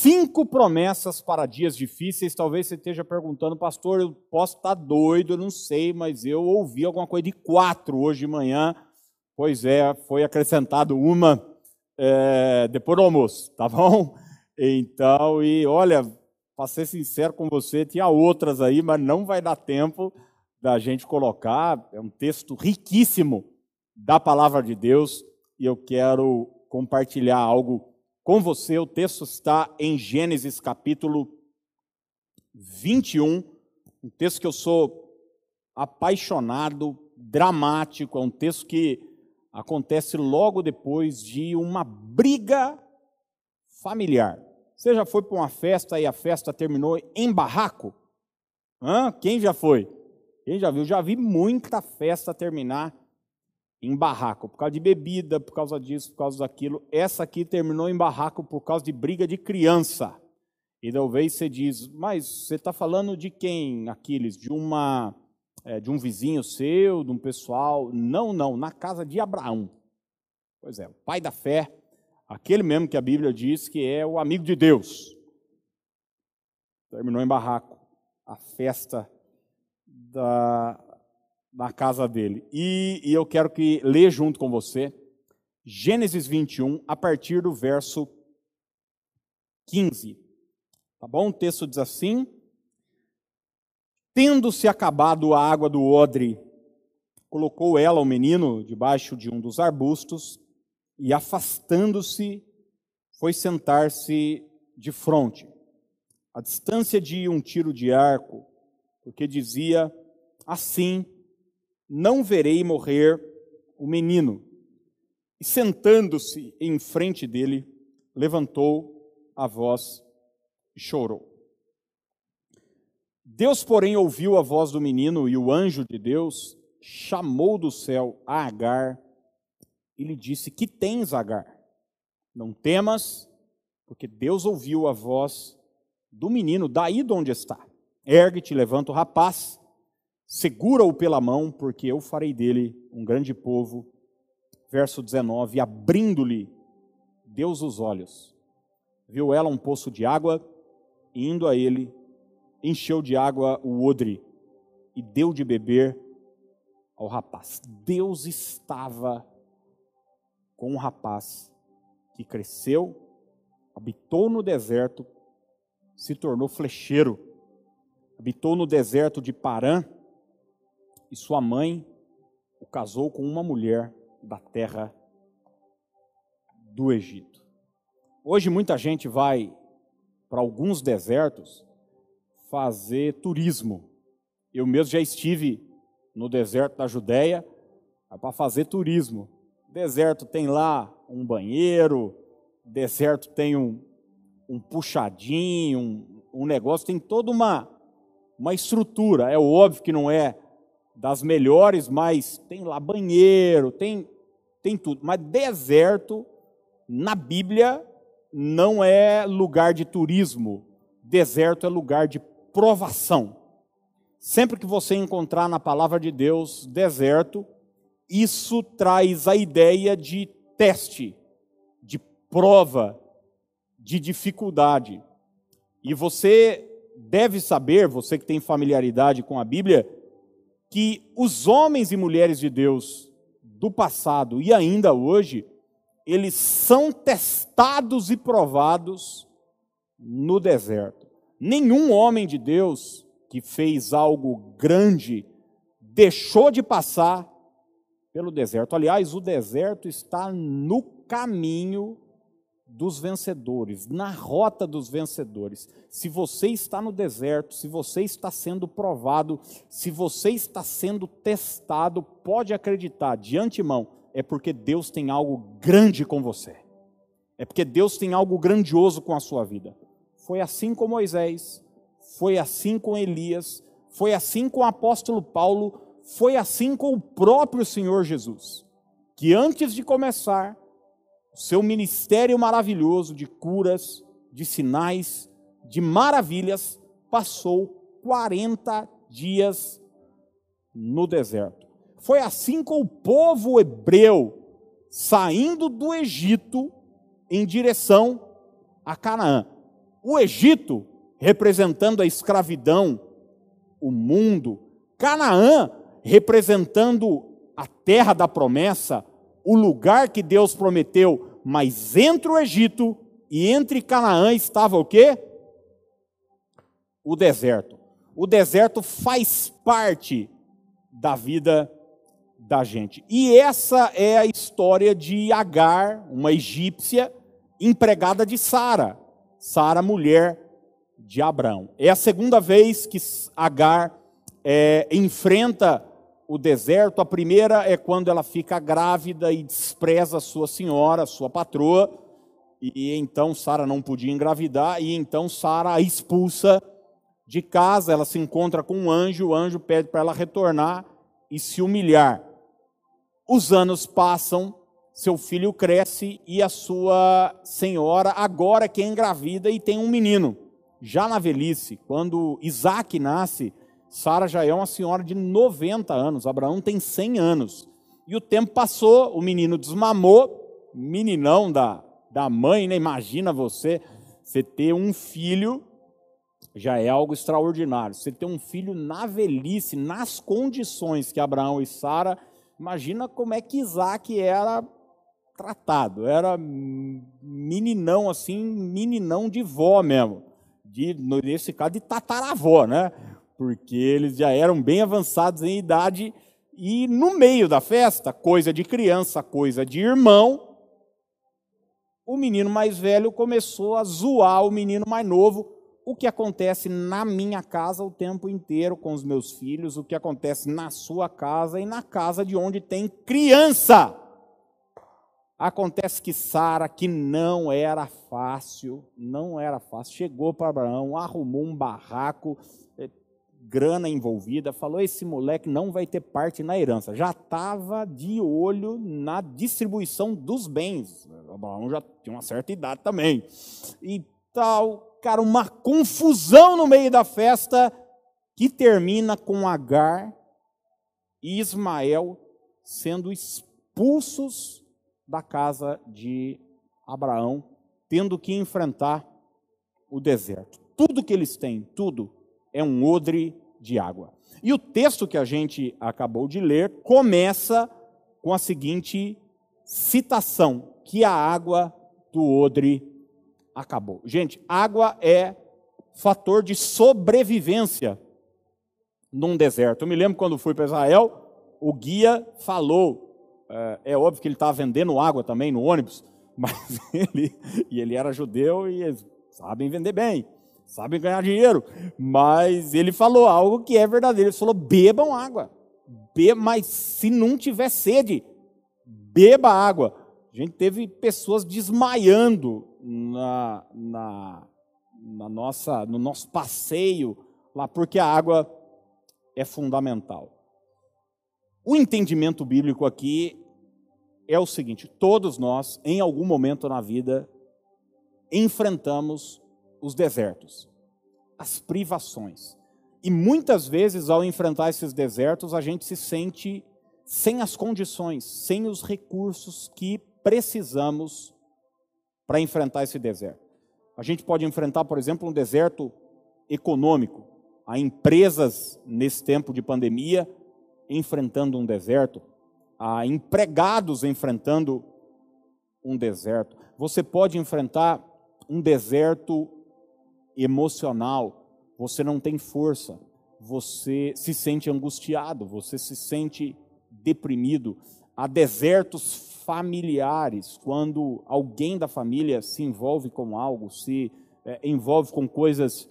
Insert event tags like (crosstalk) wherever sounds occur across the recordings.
cinco promessas para dias difíceis. Talvez você esteja perguntando, pastor, eu posso estar doido, eu não sei, mas eu ouvi alguma coisa de quatro hoje de manhã. Pois é, foi acrescentado uma é, depois do almoço, tá bom? Então, e olha, para ser sincero com você, tinha outras aí, mas não vai dar tempo da gente colocar. É um texto riquíssimo da palavra de Deus e eu quero compartilhar algo com você. O texto está em Gênesis capítulo 21, um texto que eu sou apaixonado, dramático, é um texto que acontece logo depois de uma briga familiar. Você já foi para uma festa e a festa terminou em barraco? Hã? Quem já foi? Quem já viu? Já vi muita festa terminar em barraco, por causa de bebida, por causa disso, por causa daquilo. Essa aqui terminou em barraco por causa de briga de criança. E talvez você diz, mas você está falando de quem, Aquiles? De uma é, de um vizinho seu, de um pessoal? Não, não, na casa de Abraão. Pois é, o pai da fé aquele mesmo que a Bíblia diz que é o amigo de Deus. Terminou em barraco a festa da, da casa dele. E, e eu quero que ler junto com você Gênesis 21, a partir do verso 15. Tá bom? O texto diz assim: Tendo-se acabado a água do odre, colocou ela o menino debaixo de um dos arbustos e, afastando-se, foi sentar-se de frente, a distância de um tiro de arco, porque dizia: Assim não verei morrer o menino. E sentando-se em frente dele, levantou a voz e chorou. Deus, porém, ouviu a voz do menino e o anjo de Deus chamou do céu a Agar e lhe disse: Que tens, Agar? Não temas, porque Deus ouviu a voz do menino daí de onde está. Ergue-te, levanta o rapaz, segura-o pela mão, porque eu farei dele um grande povo. Verso 19: Abrindo-lhe Deus os olhos, viu ela um poço de água, e indo a ele, encheu de água o odre e deu de beber ao rapaz. Deus estava com um rapaz que cresceu, habitou no deserto, se tornou flecheiro, habitou no deserto de Parã, e sua mãe o casou com uma mulher da terra do Egito. Hoje muita gente vai para alguns desertos fazer turismo. Eu mesmo já estive no deserto da Judéia para fazer turismo. Deserto tem lá um banheiro, deserto tem um, um puxadinho, um, um negócio, tem toda uma, uma estrutura. É óbvio que não é das melhores, mas tem lá banheiro, tem, tem tudo. Mas deserto, na Bíblia, não é lugar de turismo. Deserto é lugar de provação. Sempre que você encontrar na palavra de Deus deserto, isso traz a ideia de teste, de prova, de dificuldade. E você deve saber, você que tem familiaridade com a Bíblia, que os homens e mulheres de Deus do passado e ainda hoje, eles são testados e provados no deserto. Nenhum homem de Deus que fez algo grande deixou de passar pelo deserto. Aliás, o deserto está no caminho dos vencedores, na rota dos vencedores. Se você está no deserto, se você está sendo provado, se você está sendo testado, pode acreditar de antemão, é porque Deus tem algo grande com você. É porque Deus tem algo grandioso com a sua vida. Foi assim com Moisés, foi assim com Elias, foi assim com o apóstolo Paulo, foi assim com o próprio Senhor Jesus, que antes de começar seu ministério maravilhoso de curas, de sinais, de maravilhas, passou 40 dias no deserto. Foi assim com o povo hebreu saindo do Egito em direção a Canaã. O Egito, representando a escravidão, o mundo. Canaã, representando a terra da promessa, o lugar que Deus prometeu. Mas entre o Egito e entre Canaã estava o quê? O deserto. O deserto faz parte da vida da gente. E essa é a história de Agar, uma egípcia empregada de Sara. Sara, mulher de Abraão. É a segunda vez que Agar é, enfrenta o deserto. A primeira é quando ela fica grávida e despreza sua senhora, sua patroa. E então Sara não podia engravidar, e então Sara a expulsa de casa. Ela se encontra com um anjo, o anjo pede para ela retornar e se humilhar. Os anos passam, seu filho cresce e a sua senhora agora que é engravida e tem um menino. Já na velhice, quando Isaac nasce, Sara já é uma senhora de 90 anos, Abraão tem 100 anos. E o tempo passou, o menino desmamou, meninão da, da mãe, né? Imagina você, você ter um filho, já é algo extraordinário. Você ter um filho na velhice, nas condições que Abraão e Sara Imagina como é que Isaac era tratado. Era meninão assim, meninão de vó mesmo. De, nesse caso, de tataravó, né? Porque eles já eram bem avançados em idade. E no meio da festa, coisa de criança, coisa de irmão, o menino mais velho começou a zoar o menino mais novo, o que acontece na minha casa o tempo inteiro com os meus filhos, o que acontece na sua casa e na casa de onde tem criança. Acontece que Sara, que não era fácil, não era fácil, chegou para Abraão, arrumou um barraco, grana envolvida, falou: esse moleque não vai ter parte na herança. Já estava de olho na distribuição dos bens. Abraão já tinha uma certa idade também. E tal, cara, uma confusão no meio da festa que termina com Agar e Ismael sendo expulsos da casa de Abraão, tendo que enfrentar o deserto. Tudo que eles têm, tudo, é um odre de água. E o texto que a gente acabou de ler começa com a seguinte citação: que a água do odre acabou. Gente, água é fator de sobrevivência num deserto. Eu me lembro quando fui para Israel, o guia falou, é, é óbvio que ele estava vendendo água também no ônibus, (laughs) mas ele, e ele era judeu e eles sabem vender bem, sabem ganhar dinheiro, mas ele falou algo que é verdadeiro, ele falou, bebam água, Be mas se não tiver sede, beba água. A gente teve pessoas desmaiando na, na, na nossa, no nosso passeio lá, porque a água é fundamental. O entendimento bíblico aqui é o seguinte: todos nós, em algum momento na vida, enfrentamos os desertos, as privações. E muitas vezes, ao enfrentar esses desertos, a gente se sente sem as condições, sem os recursos que precisamos para enfrentar esse deserto. A gente pode enfrentar, por exemplo, um deserto econômico. Há empresas nesse tempo de pandemia enfrentando um deserto, há empregados enfrentando um deserto. Você pode enfrentar um deserto emocional. Você não tem força, você se sente angustiado, você se sente deprimido. Há desertos familiares, quando alguém da família se envolve com algo, se é, envolve com coisas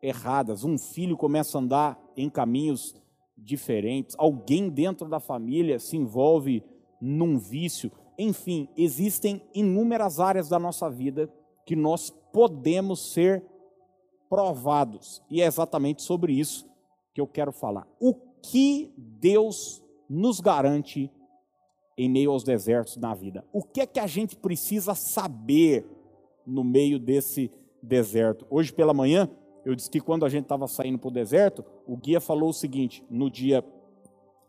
erradas, um filho começa a andar em caminhos diferentes, alguém dentro da família se envolve num vício, enfim, existem inúmeras áreas da nossa vida que nós podemos ser provados, e é exatamente sobre isso que eu quero falar. O que Deus nos garante em meio aos desertos na vida. O que é que a gente precisa saber no meio desse deserto? Hoje pela manhã, eu disse que quando a gente estava saindo para o deserto, o guia falou o seguinte, no dia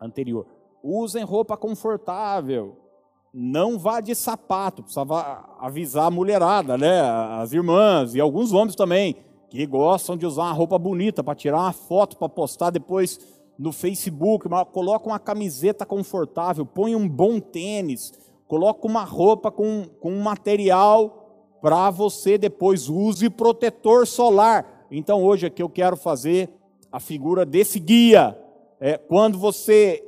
anterior: usem roupa confortável, não vá de sapato, precisava avisar a mulherada, né? As irmãs e alguns homens também, que gostam de usar uma roupa bonita para tirar uma foto para postar depois no Facebook, coloca uma camiseta confortável, põe um bom tênis, coloca uma roupa com, com um material para você depois use protetor solar. Então hoje aqui eu quero fazer a figura desse guia. É, quando você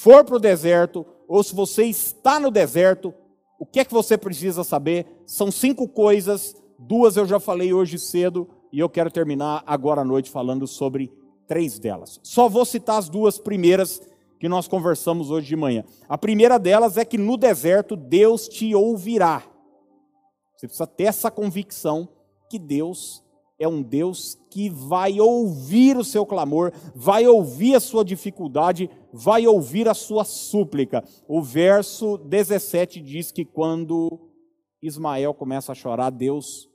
for para o deserto, ou se você está no deserto, o que é que você precisa saber? São cinco coisas, duas eu já falei hoje cedo, e eu quero terminar agora à noite falando sobre três delas. Só vou citar as duas primeiras que nós conversamos hoje de manhã. A primeira delas é que no deserto Deus te ouvirá. Você precisa ter essa convicção que Deus é um Deus que vai ouvir o seu clamor, vai ouvir a sua dificuldade, vai ouvir a sua súplica. O verso 17 diz que quando Ismael começa a chorar, Deus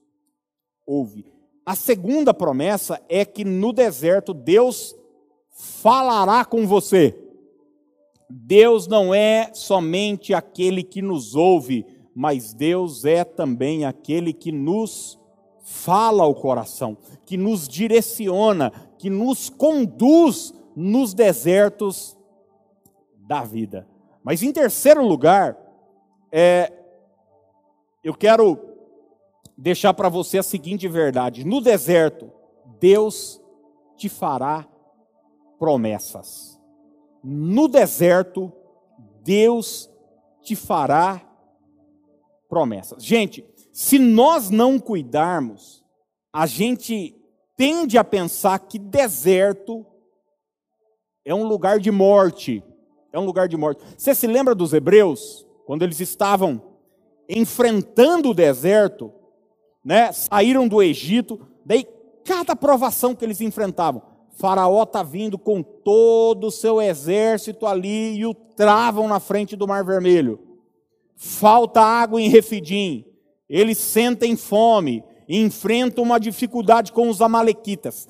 ouve. A segunda promessa é que no deserto Deus falará com você. Deus não é somente aquele que nos ouve, mas Deus é também aquele que nos fala ao coração, que nos direciona, que nos conduz nos desertos da vida. Mas em terceiro lugar, é, eu quero deixar para você a seguinte verdade: no deserto, Deus te fará promessas. No deserto, Deus te fará promessas. Gente, se nós não cuidarmos, a gente tende a pensar que deserto é um lugar de morte. É um lugar de morte. Você se lembra dos hebreus? Quando eles estavam enfrentando o deserto, né? Saíram do Egito, daí cada provação que eles enfrentavam, Faraó está vindo com todo o seu exército ali e o travam na frente do Mar Vermelho. Falta água em Refidim eles sentem fome enfrentam uma dificuldade com os amalequitas.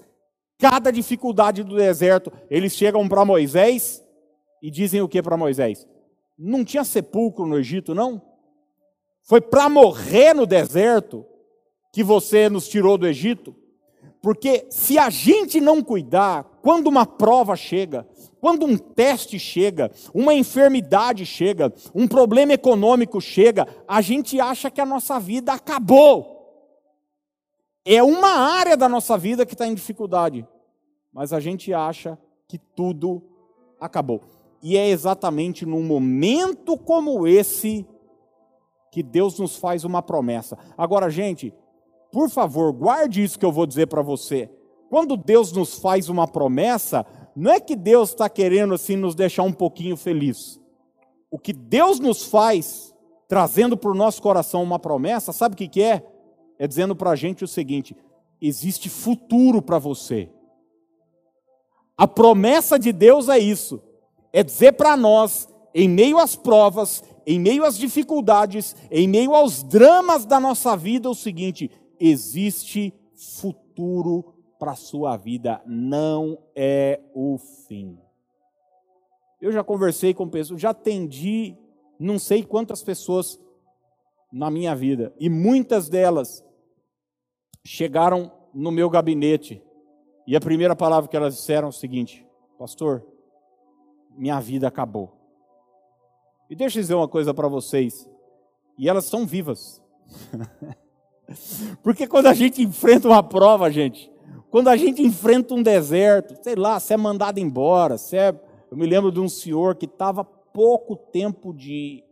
Cada dificuldade do deserto, eles chegam para Moisés e dizem o que para Moisés? Não tinha sepulcro no Egito, não? Foi para morrer no deserto que você nos tirou do Egito? Porque se a gente não cuidar, quando uma prova chega, quando um teste chega, uma enfermidade chega, um problema econômico chega, a gente acha que a nossa vida acabou. É uma área da nossa vida que está em dificuldade, mas a gente acha que tudo acabou. E é exatamente num momento como esse que Deus nos faz uma promessa. Agora, gente, por favor, guarde isso que eu vou dizer para você. Quando Deus nos faz uma promessa, não é que Deus está querendo assim nos deixar um pouquinho feliz. O que Deus nos faz, trazendo para o nosso coração uma promessa, sabe o que, que é? É dizendo para a gente o seguinte: existe futuro para você. A promessa de Deus é isso, é dizer para nós, em meio às provas, em meio às dificuldades, em meio aos dramas da nossa vida, o seguinte: existe futuro para a sua vida, não é o fim. Eu já conversei com pessoas, já atendi não sei quantas pessoas na minha vida, e muitas delas chegaram no meu gabinete, e a primeira palavra que elas disseram é o seguinte: Pastor, minha vida acabou. E deixa eu dizer uma coisa para vocês, e elas são vivas. (laughs) Porque quando a gente enfrenta uma prova, gente, quando a gente enfrenta um deserto, sei lá, você é mandado embora, você é... eu me lembro de um senhor que estava pouco tempo de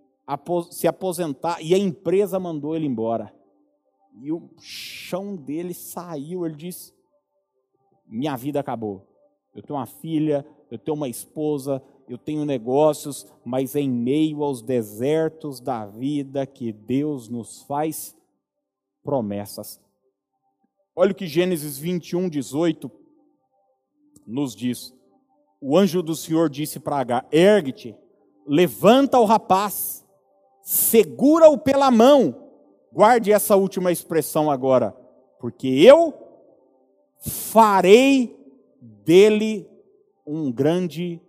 se aposentar e a empresa mandou ele embora. E o chão dele saiu, ele disse: Minha vida acabou. Eu tenho uma filha, eu tenho uma esposa, eu tenho negócios, mas em meio aos desertos da vida que Deus nos faz promessas. Olha o que Gênesis 21, 18 nos diz. O anjo do Senhor disse para Agar: Ergue-te, levanta o rapaz, segura-o pela mão. Guarde essa última expressão agora, porque eu farei dele um grande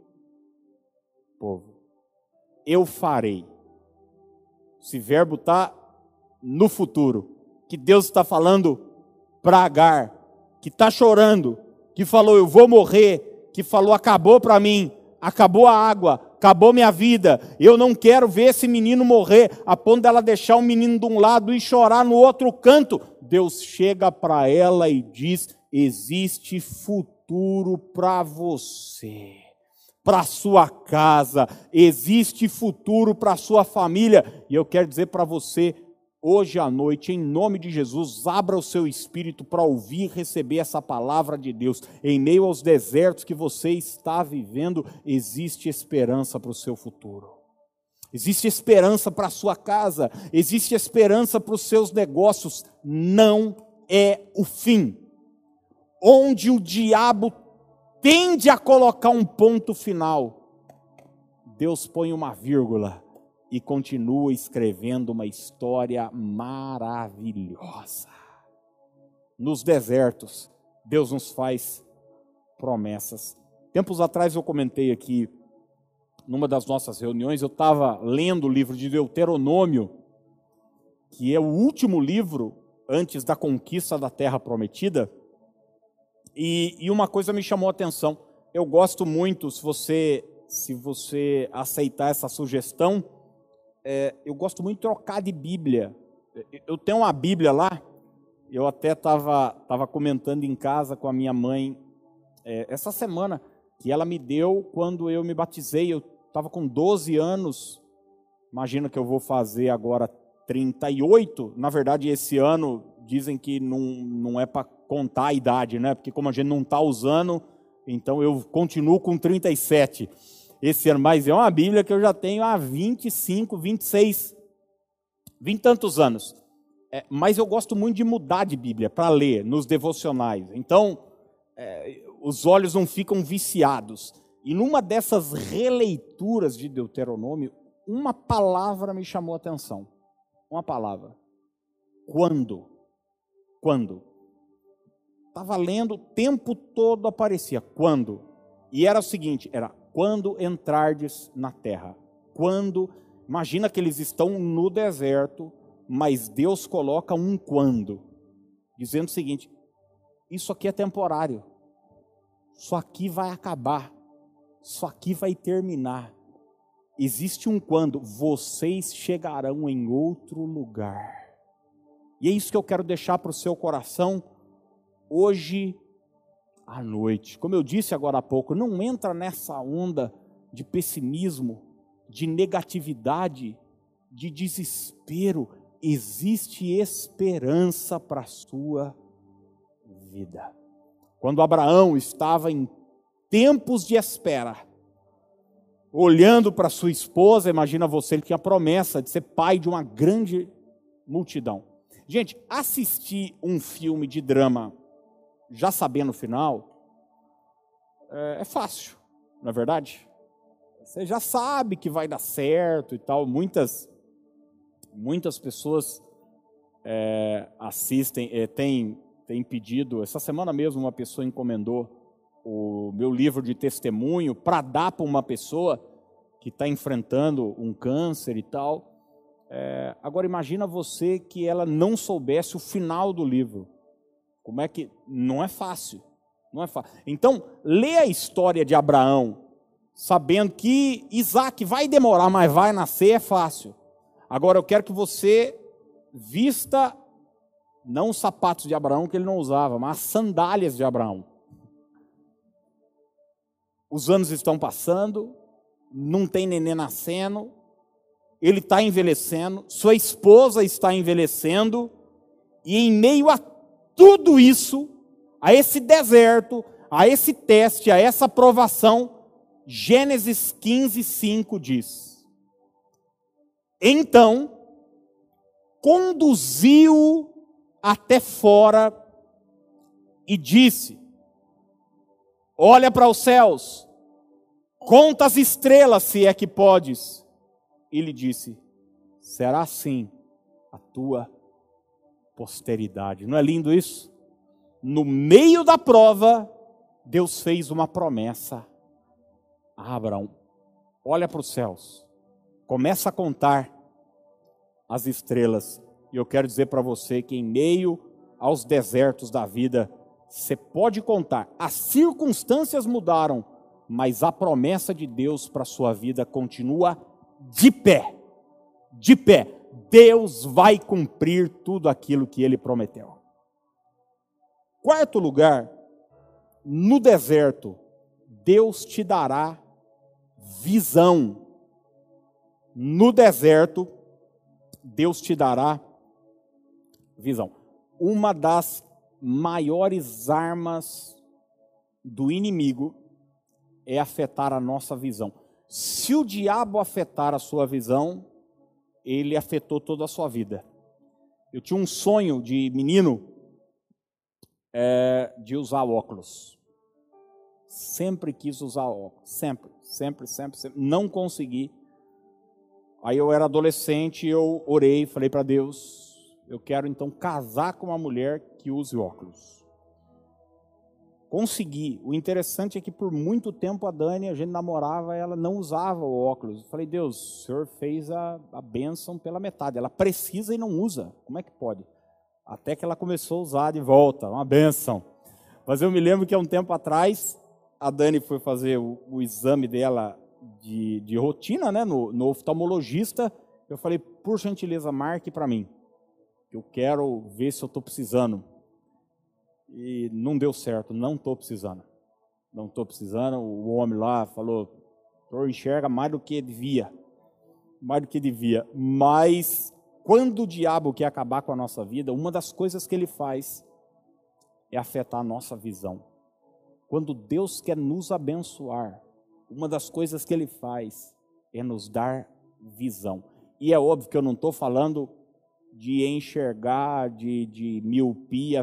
povo. Eu farei. Esse verbo está no futuro. Que Deus está falando para Agar, que está chorando, que falou: Eu vou morrer, que falou: Acabou para mim, acabou a água, acabou minha vida, eu não quero ver esse menino morrer, a ponto dela deixar o menino de um lado e chorar no outro canto. Deus chega para ela e diz: existe futuro para você, para sua casa, existe futuro para sua família. E eu quero dizer para você, hoje à noite, em nome de Jesus, abra o seu espírito para ouvir e receber essa palavra de Deus. Em meio aos desertos que você está vivendo, existe esperança para o seu futuro. Existe esperança para a sua casa, existe esperança para os seus negócios. Não é o fim. Onde o diabo tende a colocar um ponto final, Deus põe uma vírgula e continua escrevendo uma história maravilhosa. Nos desertos, Deus nos faz promessas. Tempos atrás eu comentei aqui, numa das nossas reuniões, eu estava lendo o livro de Deuteronômio, que é o último livro antes da conquista da terra prometida, e, e uma coisa me chamou a atenção. Eu gosto muito, se você, se você aceitar essa sugestão, é, eu gosto muito de trocar de Bíblia. Eu tenho uma Bíblia lá, eu até estava tava comentando em casa com a minha mãe é, essa semana, que ela me deu quando eu me batizei. Eu estava com 12 anos, imagina que eu vou fazer agora 38. Na verdade, esse ano dizem que não, não é para contar a idade, né? Porque como a gente não está usando, então eu continuo com 37 esse ano, mas é uma Bíblia que eu já tenho há 25, 26, 20 tantos anos. É, mas eu gosto muito de mudar de Bíblia para ler nos devocionais. Então, é, os olhos não ficam viciados. E numa dessas releituras de Deuteronômio, uma palavra me chamou a atenção. Uma palavra. Quando? Quando? Estava lendo, o tempo todo aparecia. Quando? E era o seguinte: era quando entrardes na terra. Quando, imagina que eles estão no deserto, mas Deus coloca um quando, dizendo o seguinte: isso aqui é temporário, isso aqui vai acabar, isso aqui vai terminar. Existe um quando, vocês chegarão em outro lugar. E é isso que eu quero deixar para o seu coração hoje à noite. Como eu disse agora há pouco, não entra nessa onda de pessimismo, de negatividade, de desespero. Existe esperança para a sua vida. Quando Abraão estava em tempos de espera, olhando para sua esposa, imagina você, ele tinha a promessa de ser pai de uma grande multidão. Gente, assistir um filme de drama já sabendo o final, é, é fácil, não é verdade? Você já sabe que vai dar certo e tal. Muitas, muitas pessoas é, assistem, é, têm, têm pedido. Essa semana mesmo, uma pessoa encomendou o meu livro de testemunho para dar para uma pessoa que está enfrentando um câncer e tal. É, agora imagina você que ela não soubesse o final do livro. Como é que. Não é fácil. Não é fácil. Então, lê a história de Abraão, sabendo que Isaac vai demorar, mas vai nascer, é fácil. Agora eu quero que você vista não os sapatos de Abraão que ele não usava, mas as sandálias de Abraão. Os anos estão passando, não tem neném nascendo, ele está envelhecendo, sua esposa está envelhecendo, e em meio a tudo isso, a esse deserto, a esse teste, a essa provação, Gênesis 15, 5 diz: Então, conduziu até fora e disse: Olha para os céus, conta as estrelas, se é que podes. E lhe disse: Será assim a tua posteridade. Não é lindo isso? No meio da prova, Deus fez uma promessa a Abraão: olha para os céus, começa a contar as estrelas. E eu quero dizer para você que em meio aos desertos da vida, você pode contar, as circunstâncias mudaram, mas a promessa de Deus para a sua vida continua de pé. De pé. Deus vai cumprir tudo aquilo que ele prometeu. Quarto lugar, no deserto, Deus te dará visão. No deserto, Deus te dará visão. Uma das maiores armas do inimigo é afetar a nossa visão. Se o diabo afetar a sua visão, ele afetou toda a sua vida. Eu tinha um sonho de menino é, de usar óculos. Sempre quis usar óculos, sempre, sempre, sempre, sempre. Não consegui. Aí eu era adolescente, eu orei, falei para Deus, eu quero então casar com uma mulher que use óculos. Consegui. O interessante é que por muito tempo a Dani, a gente namorava, ela não usava o óculos. Eu falei, Deus, o Senhor fez a, a bênção pela metade. Ela precisa e não usa. Como é que pode? Até que ela começou a usar de volta, uma bênção. Mas eu me lembro que há um tempo atrás, a Dani foi fazer o, o exame dela de, de rotina, né, no, no oftalmologista. Eu falei, por gentileza, marque para mim. Eu quero ver se eu estou precisando e não deu certo, não estou precisando. Não estou precisando. O homem lá falou: tu enxerga mais do que devia. Mais do que devia. Mas quando o diabo quer acabar com a nossa vida, uma das coisas que ele faz é afetar a nossa visão. Quando Deus quer nos abençoar, uma das coisas que ele faz é nos dar visão. E é óbvio que eu não estou falando de enxergar, de, de miopia,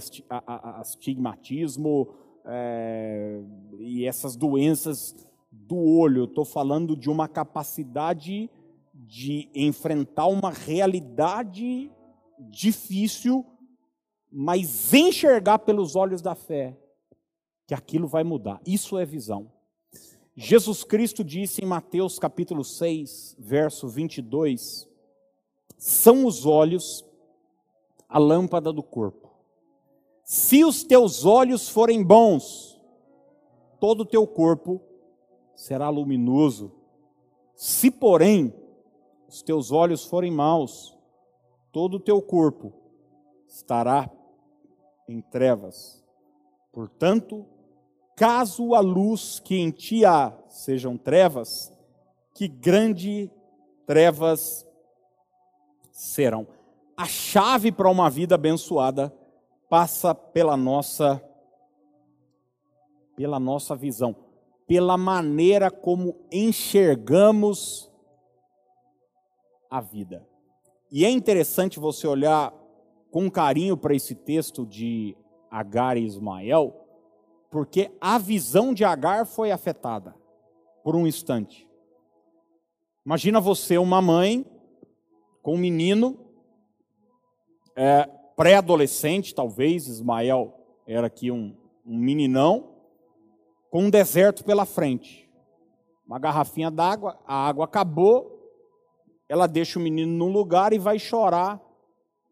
astigmatismo é, e essas doenças do olho. Estou falando de uma capacidade de enfrentar uma realidade difícil, mas enxergar pelos olhos da fé que aquilo vai mudar. Isso é visão. Jesus Cristo disse em Mateus capítulo 6, verso 22, são os olhos a lâmpada do corpo. Se os teus olhos forem bons, todo o teu corpo será luminoso. Se, porém, os teus olhos forem maus, todo o teu corpo estará em trevas. Portanto, caso a luz que em ti há sejam trevas, que grande trevas serão. A chave para uma vida abençoada passa pela nossa pela nossa visão, pela maneira como enxergamos a vida. E é interessante você olhar com carinho para esse texto de Agar e Ismael, porque a visão de Agar foi afetada por um instante. Imagina você, uma mãe, com um menino, é, pré-adolescente, talvez, Ismael era aqui um, um meninão, com um deserto pela frente. Uma garrafinha d'água, a água acabou, ela deixa o menino num lugar e vai chorar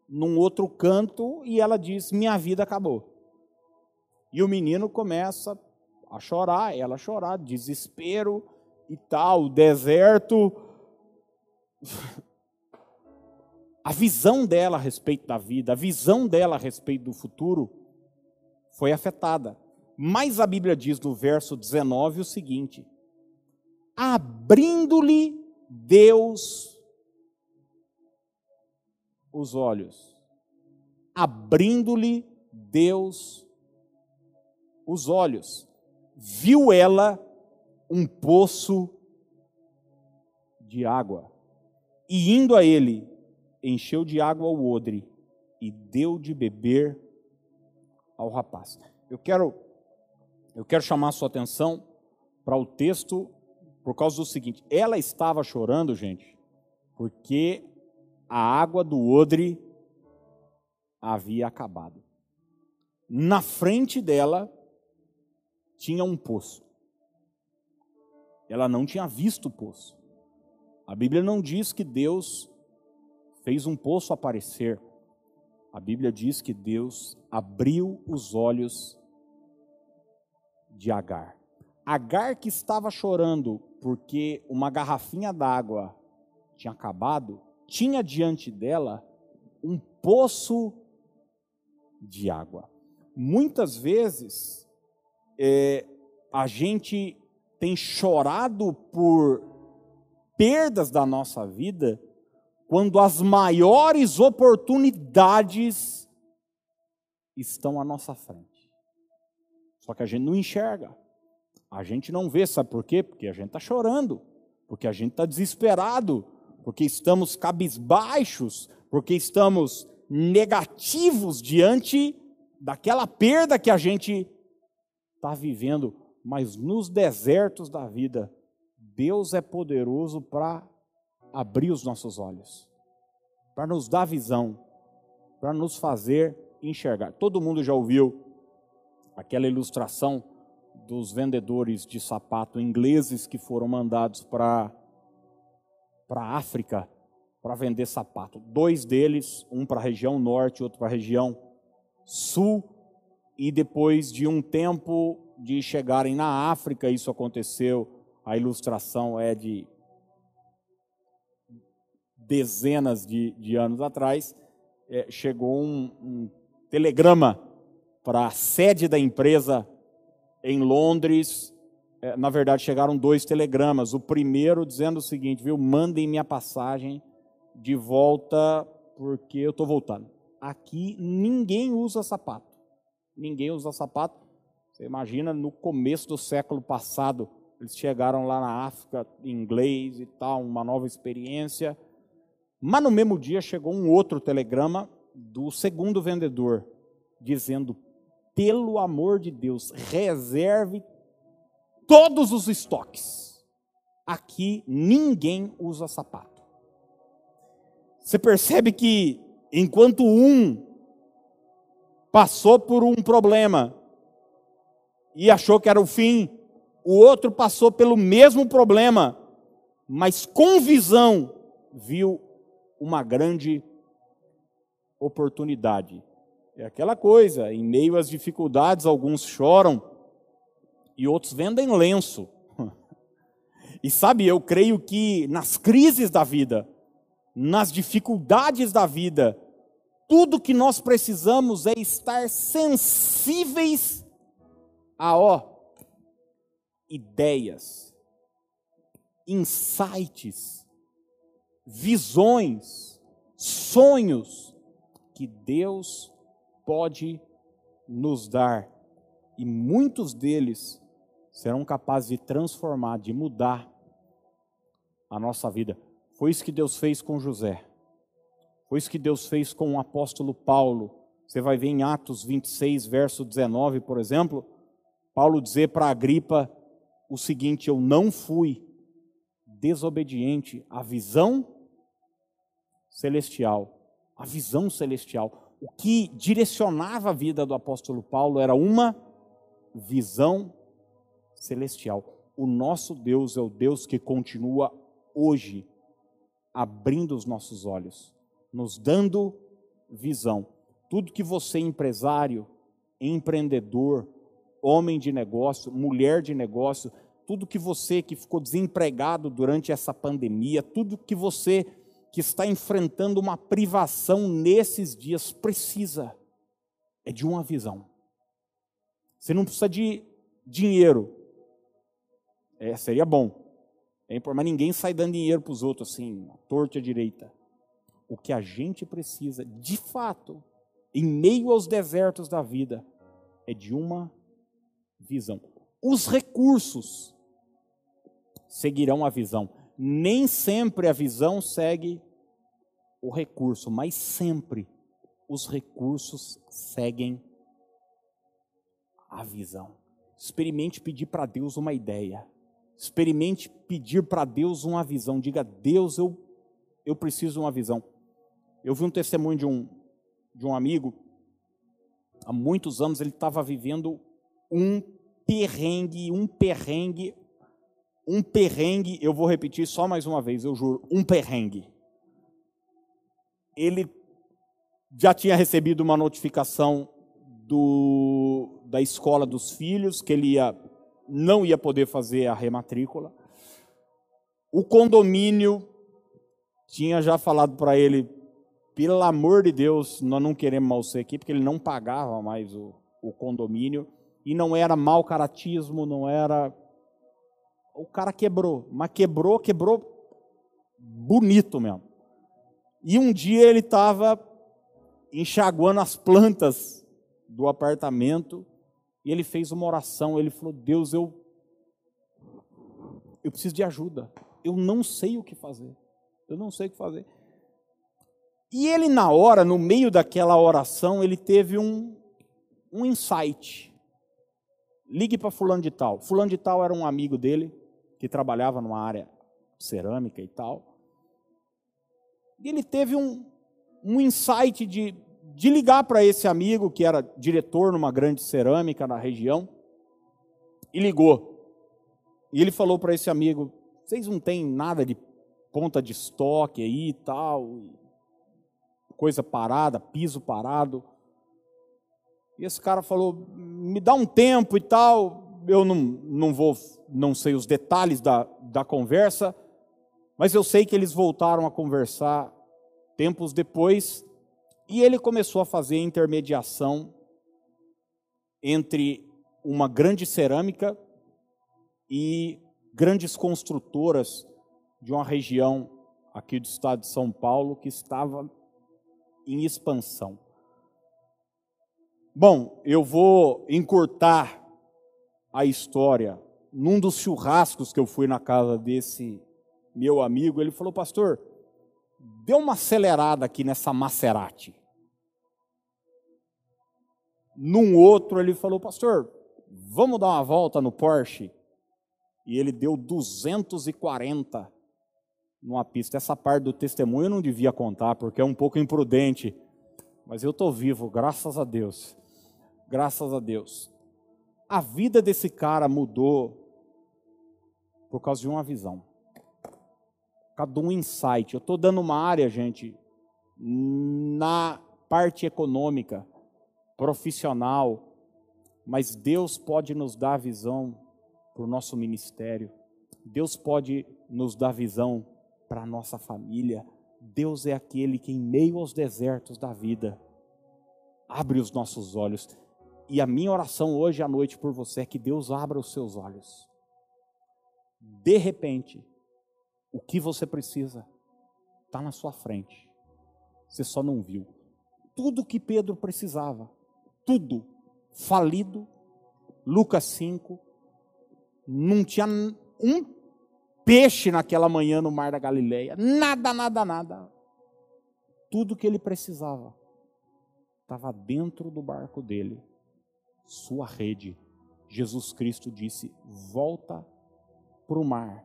num outro canto, e ela diz: Minha vida acabou. E o menino começa a chorar, ela a chorar, desespero e tal, deserto. (laughs) a visão dela a respeito da vida, a visão dela a respeito do futuro foi afetada. Mas a Bíblia diz no verso 19 o seguinte: abrindo-lhe Deus os olhos. Abrindo-lhe Deus os olhos. Viu ela um poço de água. E indo a ele, encheu de água o odre e deu de beber ao rapaz. Eu quero eu quero chamar a sua atenção para o texto por causa do seguinte: ela estava chorando, gente, porque a água do odre havia acabado. Na frente dela tinha um poço. Ela não tinha visto o poço. A Bíblia não diz que Deus fez um poço aparecer, a Bíblia diz que Deus abriu os olhos de Agar. Agar que estava chorando porque uma garrafinha d'água tinha acabado, tinha diante dela um poço de água. Muitas vezes é, a gente tem chorado por perdas da nossa vida quando as maiores oportunidades estão à nossa frente. Só que a gente não enxerga. A gente não vê, sabe por quê? Porque a gente está chorando, porque a gente está desesperado, porque estamos cabisbaixos, porque estamos negativos diante daquela perda que a gente está vivendo. Mas nos desertos da vida, Deus é poderoso para abrir os nossos olhos, para nos dar visão, para nos fazer enxergar. Todo mundo já ouviu aquela ilustração dos vendedores de sapato ingleses que foram mandados para a África para vender sapato. Dois deles, um para a região norte, outro para a região sul, e depois de um tempo de chegarem na África, isso aconteceu, a ilustração é de dezenas de, de anos atrás, é, chegou um, um telegrama para a sede da empresa em Londres. É, na verdade, chegaram dois telegramas. O primeiro dizendo o seguinte: viu, mandem minha passagem de volta porque eu estou voltando. Aqui ninguém usa sapato. Ninguém usa sapato. Você imagina no começo do século passado, eles chegaram lá na África, inglês e tal, uma nova experiência. Mas no mesmo dia chegou um outro telegrama do segundo vendedor, dizendo: pelo amor de Deus, reserve todos os estoques. Aqui ninguém usa sapato. Você percebe que enquanto um passou por um problema e achou que era o fim, o outro passou pelo mesmo problema, mas com visão viu uma grande oportunidade. É aquela coisa, em meio às dificuldades, alguns choram e outros vendem lenço. (laughs) E sabe, eu creio que nas crises da vida, nas dificuldades da vida, tudo que nós precisamos é estar sensíveis a ó, ideias, insights, visões, sonhos que Deus pode nos dar, e muitos deles serão capazes de transformar, de mudar a nossa vida. Foi isso que Deus fez com José. Foi isso que Deus fez com o apóstolo Paulo. Você vai ver em Atos 26, verso 19, por exemplo, Paulo dizer para Agripa o seguinte: Eu não fui desobediente à visão celestial, a visão celestial o que direcionava a vida do apóstolo Paulo era uma visão celestial. O nosso Deus é o Deus que continua hoje abrindo os nossos olhos, nos dando visão. Tudo que você, empresário, empreendedor, homem de negócio, mulher de negócio, tudo que você que ficou desempregado durante essa pandemia, tudo que você que está enfrentando uma privação nesses dias precisa é de uma visão. Você não precisa de dinheiro. É, seria bom. É, mas ninguém sai dando dinheiro para os outros assim, torta à direita. O que a gente precisa, de fato, em meio aos desertos da vida, é de uma visão. Os recursos seguirão a visão nem sempre a visão segue o recurso, mas sempre os recursos seguem a visão. Experimente pedir para Deus uma ideia. Experimente pedir para Deus uma visão. Diga, Deus, eu, eu preciso de uma visão. Eu vi um testemunho de um, de um amigo, há muitos anos ele estava vivendo um perrengue, um perrengue um perrengue, eu vou repetir só mais uma vez, eu juro, um perrengue. Ele já tinha recebido uma notificação do, da escola dos filhos que ele ia, não ia poder fazer a rematrícula. O condomínio tinha já falado para ele, pelo amor de Deus, nós não queremos mais você aqui, porque ele não pagava mais o, o condomínio. E não era mau caratismo, não era. O cara quebrou, mas quebrou, quebrou bonito mesmo. E um dia ele estava enxaguando as plantas do apartamento e ele fez uma oração. Ele falou: Deus, eu, eu preciso de ajuda. Eu não sei o que fazer. Eu não sei o que fazer. E ele, na hora, no meio daquela oração, ele teve um, um insight. Ligue para Fulano de Tal. Fulano de Tal era um amigo dele, que trabalhava numa área cerâmica e tal. E ele teve um, um insight de, de ligar para esse amigo, que era diretor numa grande cerâmica na região, e ligou. E ele falou para esse amigo: vocês não têm nada de ponta de estoque aí e tal, coisa parada, piso parado. E esse cara falou: me dá um tempo e tal. Eu não, não vou, não sei os detalhes da, da conversa, mas eu sei que eles voltaram a conversar tempos depois e ele começou a fazer intermediação entre uma grande cerâmica e grandes construtoras de uma região aqui do estado de São Paulo que estava em expansão. Bom, eu vou encurtar a história. Num dos churrascos que eu fui na casa desse meu amigo, ele falou: Pastor, dê uma acelerada aqui nessa Maserati. Num outro, ele falou: Pastor, vamos dar uma volta no Porsche? E ele deu 240 numa pista. Essa parte do testemunho eu não devia contar, porque é um pouco imprudente. Mas eu estou vivo, graças a Deus. Graças a Deus. A vida desse cara mudou por causa de uma visão. Causa de um insight. Eu estou dando uma área, gente, na parte econômica, profissional, mas Deus pode nos dar visão para o nosso ministério. Deus pode nos dar visão para a nossa família. Deus é aquele que, em meio aos desertos da vida, abre os nossos olhos. E a minha oração hoje à noite por você é que Deus abra os seus olhos. De repente, o que você precisa está na sua frente. Você só não viu. Tudo que Pedro precisava, tudo falido, Lucas 5, não tinha um peixe naquela manhã no mar da Galileia. Nada, nada, nada. Tudo que ele precisava estava dentro do barco dele, sua rede. Jesus Cristo disse: Volta para o mar,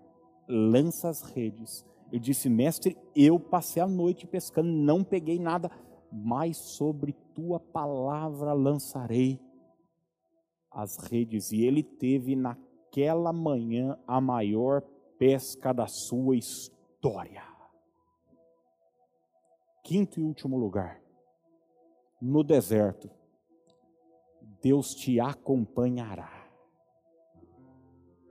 lança as redes. Eu disse, mestre, eu passei a noite pescando, não peguei nada, mas sobre tua palavra lançarei as redes. E ele teve naquela manhã a maior pesca da sua história. Quinto e último lugar, no deserto, Deus te acompanhará.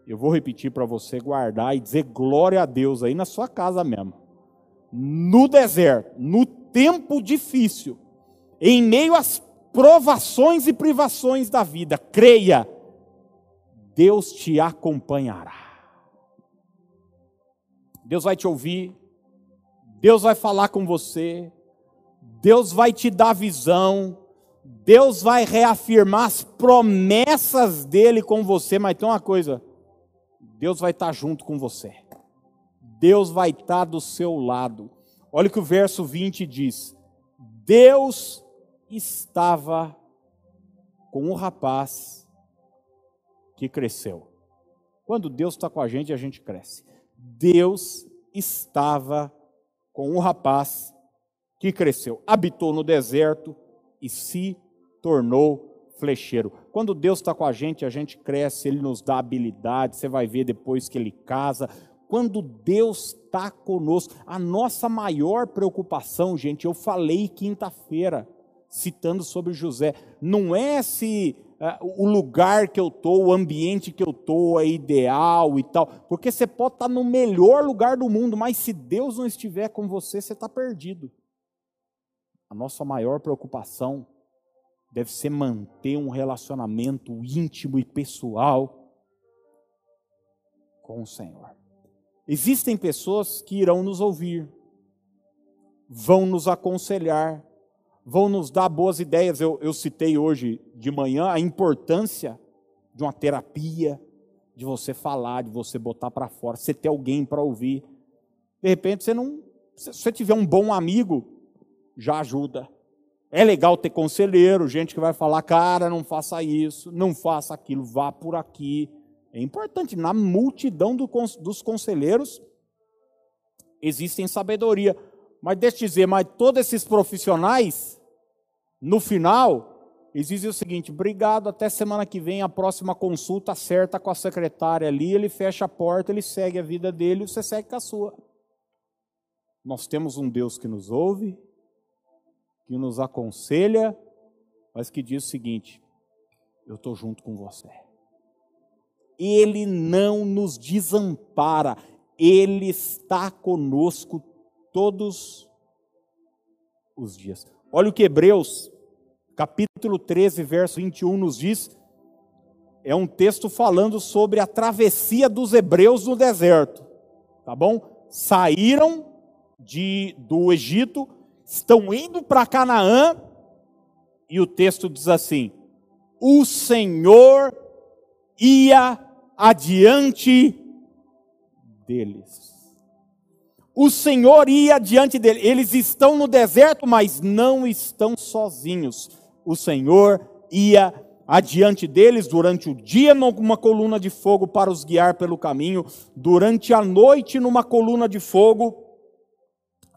Eu vou repetir para você guardar e dizer glória a Deus aí na sua casa mesmo. No deserto, no tempo difícil, em meio às provações e privações da vida, creia, Deus te acompanhará. Deus vai te ouvir, Deus vai falar com você, Deus vai te dar visão, Deus vai reafirmar as promessas dele com você, mas tem uma coisa: Deus vai estar junto com você, Deus vai estar do seu lado. Olha o que o verso 20 diz: Deus estava com um rapaz que cresceu. Quando Deus está com a gente, a gente cresce. Deus estava com um rapaz que cresceu, habitou no deserto e se tornou flecheiro. Quando Deus está com a gente, a gente cresce, Ele nos dá habilidade. Você vai ver depois que Ele casa, quando Deus está conosco. A nossa maior preocupação, gente, eu falei quinta-feira, citando sobre José, não é se uh, o lugar que eu estou, o ambiente que eu estou é ideal e tal, porque você pode estar tá no melhor lugar do mundo, mas se Deus não estiver com você, você está perdido. A nossa maior preocupação deve ser manter um relacionamento íntimo e pessoal com o Senhor. Existem pessoas que irão nos ouvir, vão nos aconselhar, vão nos dar boas ideias. Eu, eu citei hoje de manhã a importância de uma terapia, de você falar, de você botar para fora, você ter alguém para ouvir. De repente, você não. Se você tiver um bom amigo, já ajuda. É legal ter conselheiro, gente que vai falar, cara, não faça isso, não faça aquilo, vá por aqui. É importante, na multidão do, dos conselheiros existem sabedoria. Mas deixa eu dizer, mas todos esses profissionais, no final, exige o seguinte: obrigado, até semana que vem, a próxima consulta certa com a secretária ali, ele fecha a porta, ele segue a vida dele, você segue com a sua. Nós temos um Deus que nos ouve, que nos aconselha, mas que diz o seguinte: eu estou junto com você. Ele não nos desampara, Ele está conosco todos os dias. Olha o que Hebreus, capítulo 13, verso 21, nos diz. É um texto falando sobre a travessia dos hebreus no deserto. Tá bom? Saíram de, do Egito, estão indo para Canaã, e o texto diz assim: O Senhor ia adiante deles. O Senhor ia diante deles. Eles estão no deserto, mas não estão sozinhos. O Senhor ia adiante deles durante o dia numa coluna de fogo para os guiar pelo caminho, durante a noite numa coluna de fogo,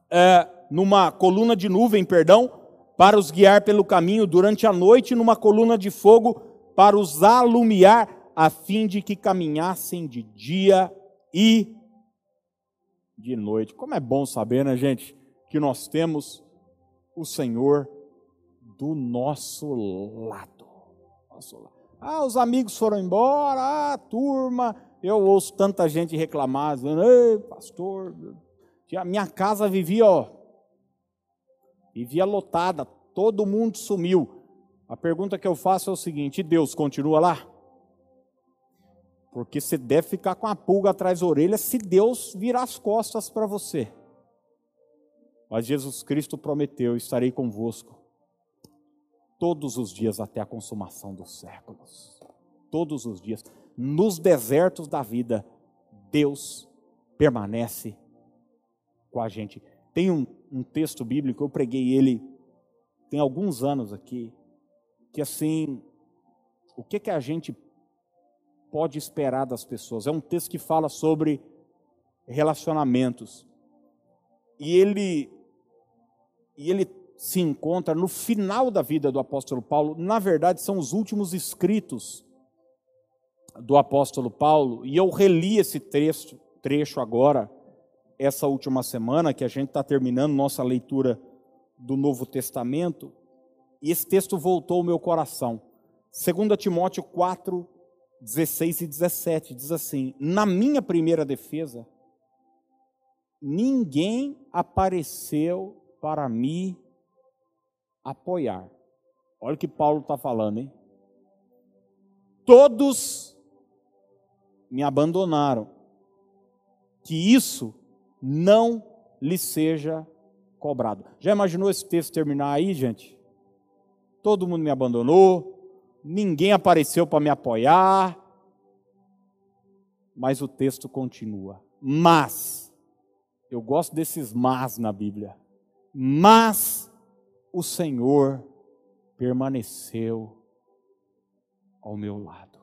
é, numa coluna de nuvem, perdão, para os guiar pelo caminho, durante a noite numa coluna de fogo para os alumiar a fim de que caminhassem de dia e de noite. Como é bom saber, né, gente, que nós temos o Senhor do nosso lado. Nosso lado. Ah, os amigos foram embora, ah, turma, eu ouço tanta gente reclamar, dizendo, ei, pastor, a minha casa vivia, ó, vivia lotada, todo mundo sumiu. A pergunta que eu faço é o seguinte: Deus continua lá? Porque você deve ficar com a pulga atrás da orelha se Deus virar as costas para você. Mas Jesus Cristo prometeu: estarei convosco todos os dias até a consumação dos séculos. Todos os dias. Nos desertos da vida, Deus permanece com a gente. Tem um, um texto bíblico, eu preguei ele tem alguns anos aqui, que assim, o que, que a gente pode esperar das pessoas. É um texto que fala sobre relacionamentos. E ele e ele se encontra no final da vida do apóstolo Paulo. Na verdade, são os últimos escritos do apóstolo Paulo, e eu reli esse trecho, trecho agora, essa última semana, que a gente está terminando nossa leitura do Novo Testamento, e esse texto voltou ao meu coração. 2 Timóteo 4, 16 e 17, diz assim: Na minha primeira defesa, ninguém apareceu para me apoiar. Olha o que Paulo está falando, hein? Todos me abandonaram. Que isso não lhe seja cobrado. Já imaginou esse texto terminar aí, gente? Todo mundo me abandonou, ninguém apareceu para me apoiar. Mas o texto continua. Mas, eu gosto desses mas na Bíblia. Mas o Senhor permaneceu ao meu lado.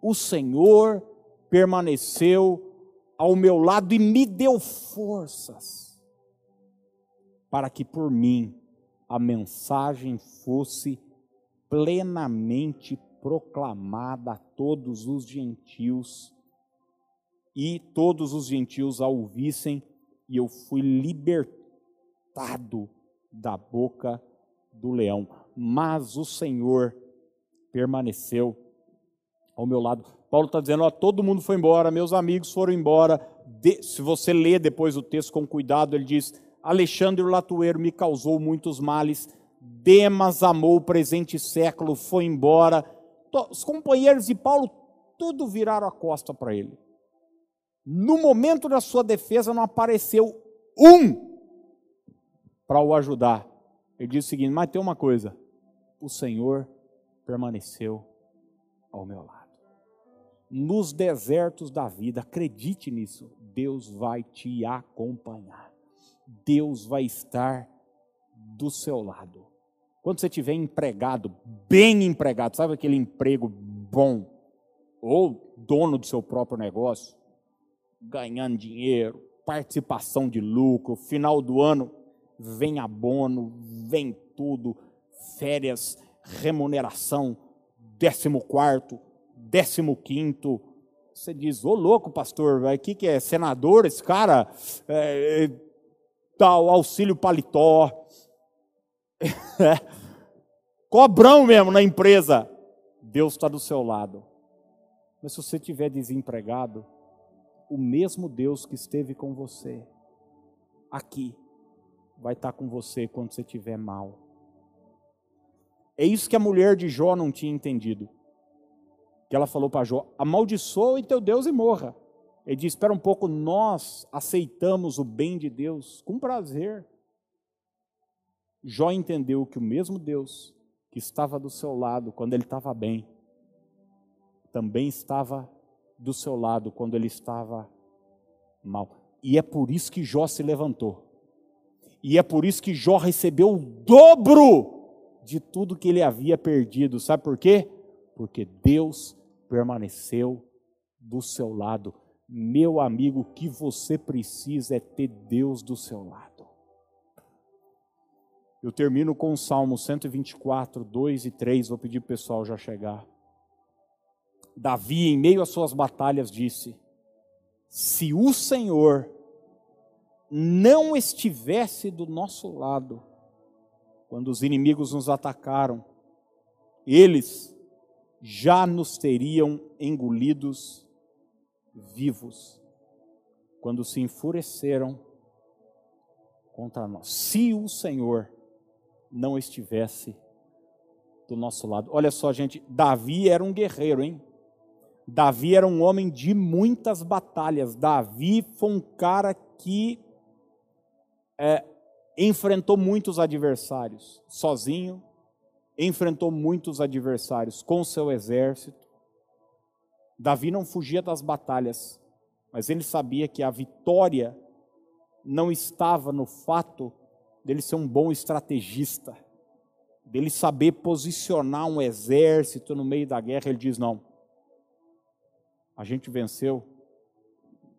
O Senhor permaneceu ao meu lado e me deu forças para que por mim a mensagem fosse plenamente proclamada a todos os gentios e todos os gentios a ouvissem, e eu fui libertado da boca do leão. Mas o Senhor permaneceu ao meu lado. Paulo está dizendo: ó, todo mundo foi embora, meus amigos foram embora. De, se você ler depois o texto com cuidado, ele diz: Alexandre Latueiro me causou muitos males, Demas amou o presente século, foi embora. Os companheiros de Paulo tudo viraram a costa para ele. No momento da sua defesa não apareceu um para o ajudar. Ele diz o seguinte: mas tem uma coisa, o Senhor permaneceu ao meu lado. Nos desertos da vida, acredite nisso, Deus vai te acompanhar. Deus vai estar do seu lado. Quando você estiver empregado, bem empregado, sabe aquele emprego bom, ou dono do seu próprio negócio, ganhando dinheiro, participação de lucro, final do ano vem abono, vem tudo, férias, remuneração, décimo quarto, décimo quinto. Você diz, ô louco, pastor, o que, que é? Senador, esse cara? É, tal, auxílio paletó. (laughs) Cobrão mesmo na empresa. Deus está do seu lado. Mas se você estiver desempregado, o mesmo Deus que esteve com você aqui vai estar com você quando você estiver mal. É isso que a mulher de Jó não tinha entendido. Que ela falou para Jó: amaldiçoa teu Deus e morra. Ele diz: espera um pouco, nós aceitamos o bem de Deus com prazer. Jó entendeu que o mesmo Deus que estava do seu lado quando ele estava bem, também estava do seu lado quando ele estava mal. E é por isso que Jó se levantou. E é por isso que Jó recebeu o dobro de tudo que ele havia perdido. Sabe por quê? Porque Deus permaneceu do seu lado. Meu amigo, o que você precisa é ter Deus do seu lado. Eu termino com o Salmo 124, 2 e 3. Vou pedir para o pessoal já chegar. Davi, em meio às suas batalhas, disse: Se o Senhor não estivesse do nosso lado, quando os inimigos nos atacaram, eles já nos teriam engolidos vivos, quando se enfureceram contra nós. Se o Senhor não estivesse do nosso lado. Olha só, gente, Davi era um guerreiro, hein? Davi era um homem de muitas batalhas. Davi foi um cara que é, enfrentou muitos adversários sozinho, enfrentou muitos adversários com seu exército. Davi não fugia das batalhas, mas ele sabia que a vitória não estava no fato dele ser um bom estrategista, dele saber posicionar um exército no meio da guerra. Ele diz: não, a gente venceu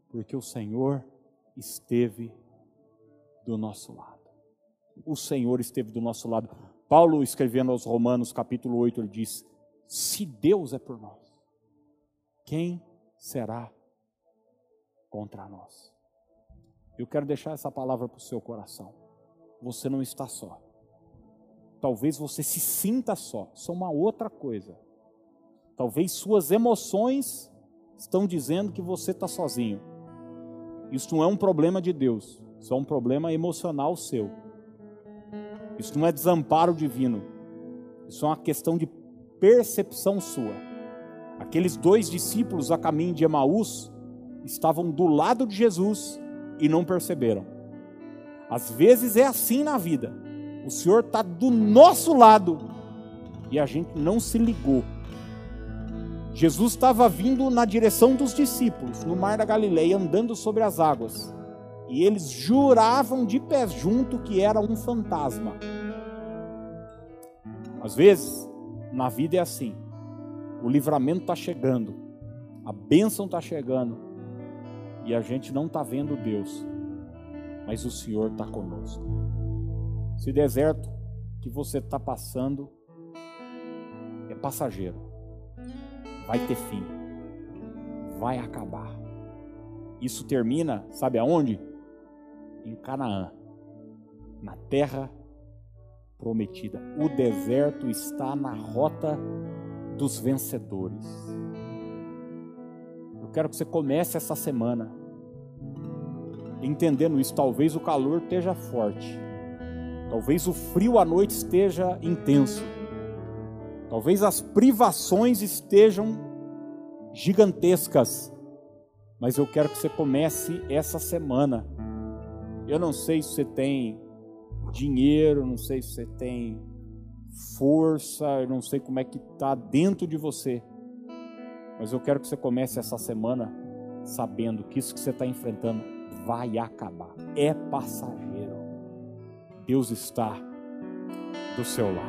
porque o Senhor esteve do nosso lado. O Senhor esteve do nosso lado. Paulo, escrevendo aos Romanos, capítulo 8, ele diz: Se Deus é por nós, quem será contra nós? Eu quero deixar essa palavra para o seu coração. Você não está só. Talvez você se sinta só. Isso é uma outra coisa. Talvez suas emoções estão dizendo que você está sozinho. Isso não é um problema de Deus, isso é um problema emocional seu. Isso não é desamparo divino, isso é uma questão de percepção sua. Aqueles dois discípulos a caminho de Emaús estavam do lado de Jesus e não perceberam. Às vezes é assim na vida. O Senhor está do nosso lado e a gente não se ligou. Jesus estava vindo na direção dos discípulos, no mar da Galileia, andando sobre as águas. E eles juravam de pé junto que era um fantasma. Às vezes, na vida é assim. O livramento está chegando, a bênção está chegando, e a gente não está vendo Deus, mas o Senhor está conosco. Esse deserto que você está passando é passageiro vai ter fim, vai acabar. Isso termina, sabe aonde? Em Canaã, na terra prometida. O deserto está na rota dos vencedores. Eu quero que você comece essa semana entendendo isso. Talvez o calor esteja forte, talvez o frio à noite esteja intenso, talvez as privações estejam gigantescas, mas eu quero que você comece essa semana. Eu não sei se você tem dinheiro, não sei se você tem força, eu não sei como é que está dentro de você, mas eu quero que você comece essa semana sabendo que isso que você está enfrentando vai acabar, é passageiro. Deus está do seu lado.